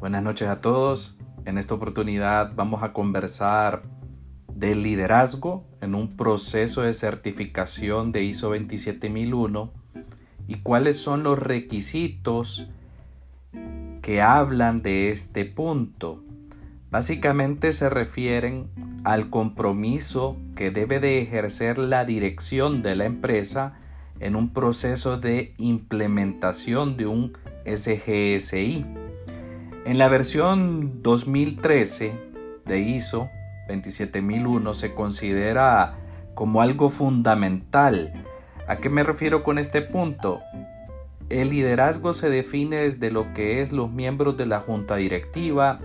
Buenas noches a todos. En esta oportunidad vamos a conversar del liderazgo en un proceso de certificación de ISO 27001 y cuáles son los requisitos que hablan de este punto. Básicamente se refieren al compromiso que debe de ejercer la dirección de la empresa en un proceso de implementación de un SGSI. En la versión 2013 de ISO 27001 se considera como algo fundamental. ¿A qué me refiero con este punto? El liderazgo se define desde lo que es los miembros de la junta directiva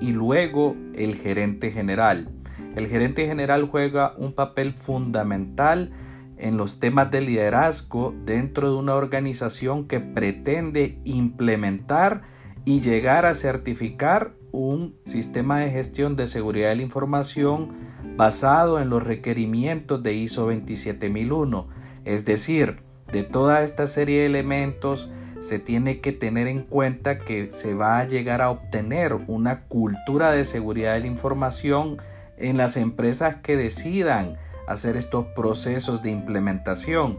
y luego el gerente general. El gerente general juega un papel fundamental en los temas de liderazgo dentro de una organización que pretende implementar y llegar a certificar un sistema de gestión de seguridad de la información basado en los requerimientos de ISO 27001. Es decir, de toda esta serie de elementos se tiene que tener en cuenta que se va a llegar a obtener una cultura de seguridad de la información en las empresas que decidan hacer estos procesos de implementación.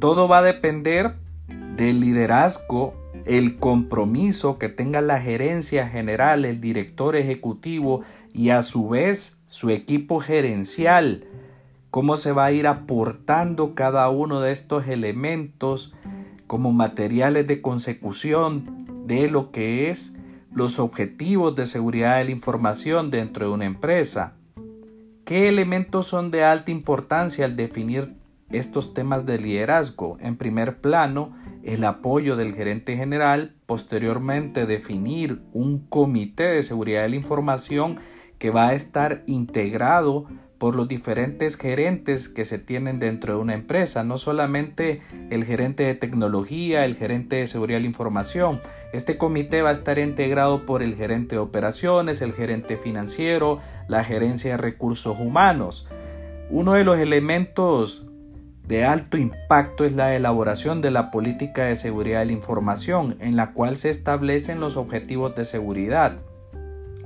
Todo va a depender del liderazgo, el compromiso que tenga la gerencia general, el director ejecutivo y a su vez su equipo gerencial. Cómo se va a ir aportando cada uno de estos elementos como materiales de consecución de lo que es los objetivos de seguridad de la información dentro de una empresa. ¿Qué elementos son de alta importancia al definir estos temas de liderazgo? En primer plano, el apoyo del gerente general, posteriormente definir un comité de seguridad de la información que va a estar integrado por los diferentes gerentes que se tienen dentro de una empresa, no solamente el gerente de tecnología, el gerente de seguridad de la información. Este comité va a estar integrado por el gerente de operaciones, el gerente financiero, la gerencia de recursos humanos. Uno de los elementos de alto impacto es la elaboración de la política de seguridad de la información, en la cual se establecen los objetivos de seguridad.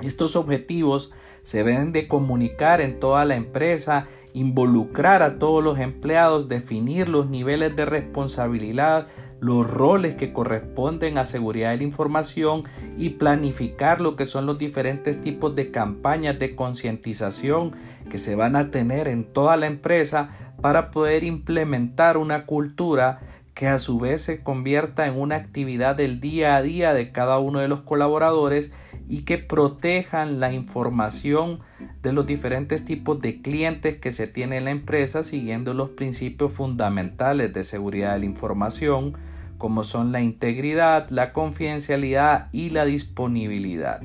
Estos objetivos se deben de comunicar en toda la empresa, involucrar a todos los empleados, definir los niveles de responsabilidad, los roles que corresponden a seguridad de la información y planificar lo que son los diferentes tipos de campañas de concientización que se van a tener en toda la empresa para poder implementar una cultura que a su vez se convierta en una actividad del día a día de cada uno de los colaboradores y que protejan la información de los diferentes tipos de clientes que se tiene en la empresa siguiendo los principios fundamentales de seguridad de la información como son la integridad, la confidencialidad y la disponibilidad.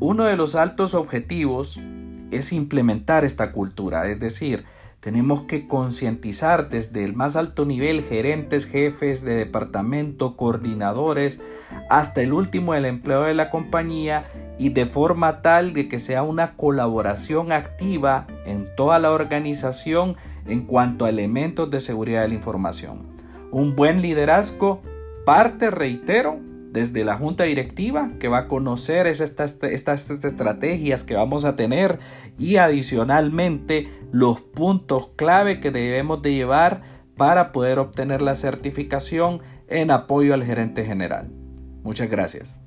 Uno de los altos objetivos es implementar esta cultura, es decir, tenemos que concientizar desde el más alto nivel, gerentes, jefes de departamento, coordinadores, hasta el último el empleo de la compañía y de forma tal de que sea una colaboración activa en toda la organización en cuanto a elementos de seguridad de la información. Un buen liderazgo parte, reitero, desde la junta directiva que va a conocer estas, estas, estrategias que vamos a tener y adicionalmente los puntos clave que debemos de llevar para poder obtener la certificación en apoyo al gerente general. Muchas gracias.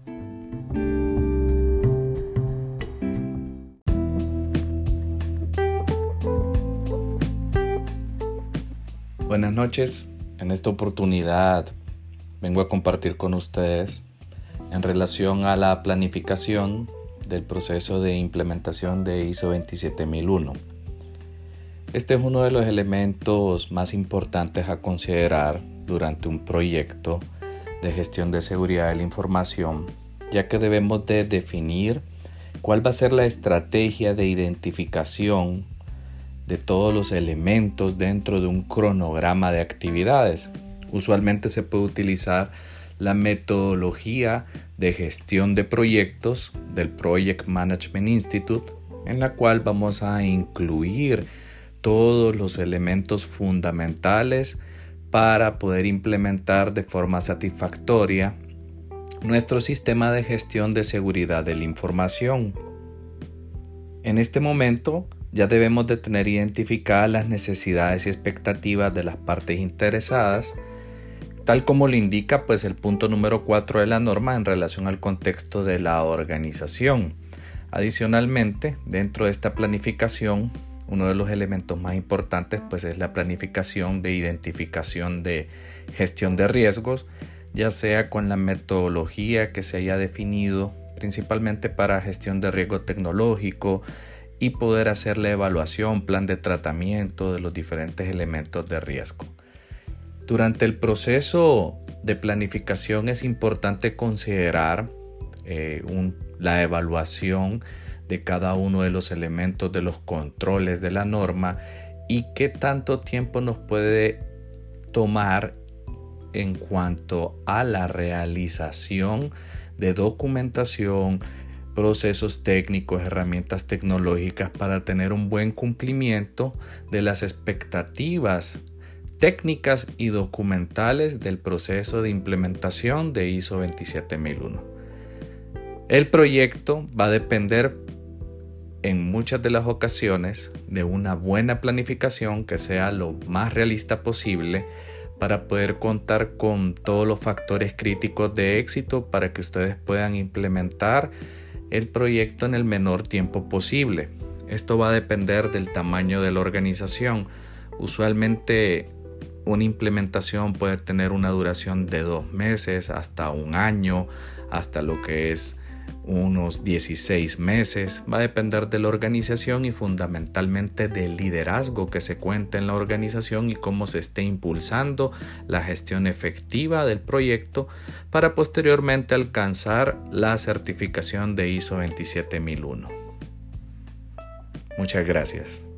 Buenas noches. En esta oportunidad vengo a compartir con ustedes en relación a la planificación del proceso de implementación de ISO 27001. Este es uno de los elementos más importantes a considerar durante un proyecto de gestión de seguridad de la información, ya que debemos de definir cuál va a ser la estrategia de identificación de todos los elementos dentro de un cronograma de actividades Usualmente se puede utilizar la metodología de gestión de proyectos del Project Management Institute, en la cual vamos a incluir todos los elementos fundamentales para poder implementar de forma satisfactoria nuestro sistema de gestión de seguridad de la información. En este momento ya debemos de tener identificadas las necesidades y expectativas de las partes interesadas, tal como lo indica pues el punto número 4 de la norma en relación al contexto de la organización. Adicionalmente, dentro de esta planificación, uno de los elementos más importantes pues es la planificación de identificación de gestión de riesgos, ya sea con la metodología que se haya definido principalmente para gestión de riesgo tecnológico y poder hacer la evaluación, plan de tratamiento de los diferentes elementos de riesgo. Durante el proceso de planificación es importante considerar eh, la evaluación de cada uno de los elementos de los controles de la norma y qué tanto tiempo nos puede tomar en cuanto a la realización de documentación, procesos técnicos, herramientas tecnológicas para tener un buen cumplimiento de las expectativas técnicas y documentales del proceso de implementación de ISO 27001. El proyecto va a depender en muchas de las ocasiones de una buena planificación que sea lo más realista posible para poder contar con todos los factores críticos de éxito para que ustedes puedan implementar el proyecto en el menor tiempo posible. Esto va a depender del tamaño de la organización. Usualmente una implementación puede tener una duración de dos meses hasta un año, hasta lo que es unos 16 meses. Va a depender de la organización y fundamentalmente del liderazgo que se cuenta en la organización y cómo se esté impulsando la gestión efectiva del proyecto para posteriormente alcanzar la certificación de ISO 27001. Muchas gracias.